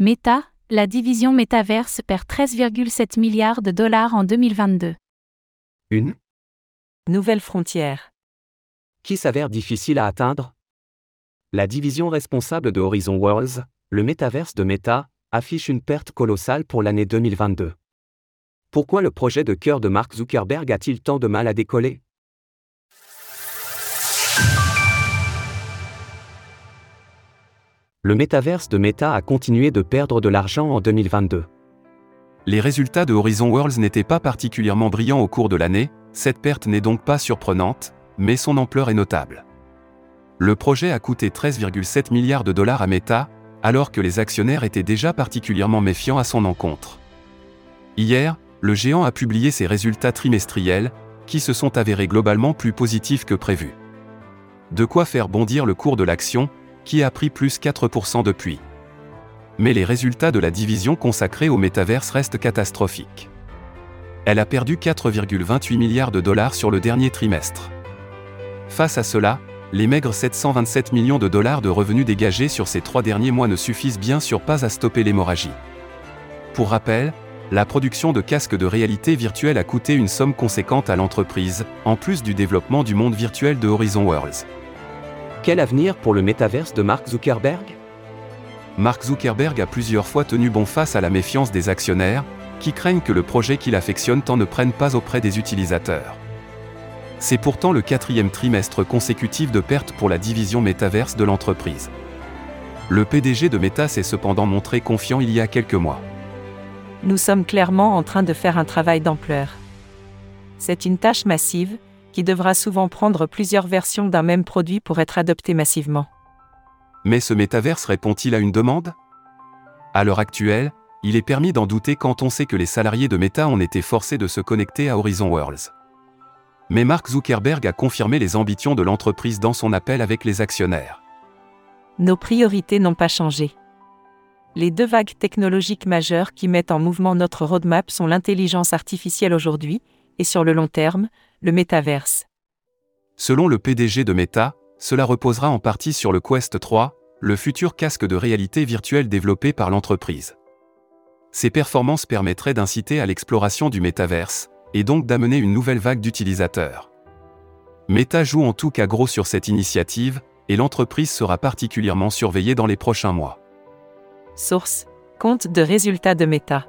Meta, la division Metaverse perd 13,7 milliards de dollars en 2022. Une Nouvelle frontière. qui s'avère difficile à atteindre? La division responsable de Horizon Worlds, le métaverse de Meta, affiche une perte colossale pour l'année 2022. Pourquoi le projet de cœur de Mark Zuckerberg a-t-il tant de mal à décoller? Le métaverse de Meta a continué de perdre de l'argent en 2022. Les résultats de Horizon Worlds n'étaient pas particulièrement brillants au cours de l'année, cette perte n'est donc pas surprenante, mais son ampleur est notable. Le projet a coûté 13,7 milliards de dollars à Meta, alors que les actionnaires étaient déjà particulièrement méfiants à son encontre. Hier, le géant a publié ses résultats trimestriels, qui se sont avérés globalement plus positifs que prévu. De quoi faire bondir le cours de l'action, qui a pris plus 4% depuis. Mais les résultats de la division consacrée au métaverse restent catastrophiques. Elle a perdu 4,28 milliards de dollars sur le dernier trimestre. Face à cela, les maigres 727 millions de dollars de revenus dégagés sur ces trois derniers mois ne suffisent bien sûr pas à stopper l'hémorragie. Pour rappel, la production de casques de réalité virtuelle a coûté une somme conséquente à l'entreprise, en plus du développement du monde virtuel de Horizon Worlds. Quel avenir pour le métaverse de Mark Zuckerberg? Mark Zuckerberg a plusieurs fois tenu bon face à la méfiance des actionnaires, qui craignent que le projet qu'il affectionne tant ne prenne pas auprès des utilisateurs. C'est pourtant le quatrième trimestre consécutif de perte pour la division métaverse de l'entreprise. Le PDG de Meta s'est cependant montré confiant il y a quelques mois. Nous sommes clairement en train de faire un travail d'ampleur. C'est une tâche massive, qui devra souvent prendre plusieurs versions d'un même produit pour être adopté massivement. Mais ce métaverse répond-il à une demande? À l'heure actuelle, il est permis d'en douter quand on sait que les salariés de Meta ont été forcés de se connecter à Horizon Worlds. Mais Mark Zuckerberg a confirmé les ambitions de l'entreprise dans son appel avec les actionnaires. Nos priorités n'ont pas changé. Les deux vagues technologiques majeures qui mettent en mouvement notre roadmap sont l'intelligence artificielle aujourd'hui, et sur le long terme, le métaverse. Selon le PDG de Meta, cela reposera en partie sur le Quest 3, le futur casque de réalité virtuelle développé par l'entreprise. Ces performances permettraient d'inciter à l'exploration du métaverse, et donc d'amener une nouvelle vague d'utilisateurs. Meta joue en tout cas gros sur cette initiative, et l'entreprise sera particulièrement surveillée dans les prochains mois. Source Compte de résultats de Meta.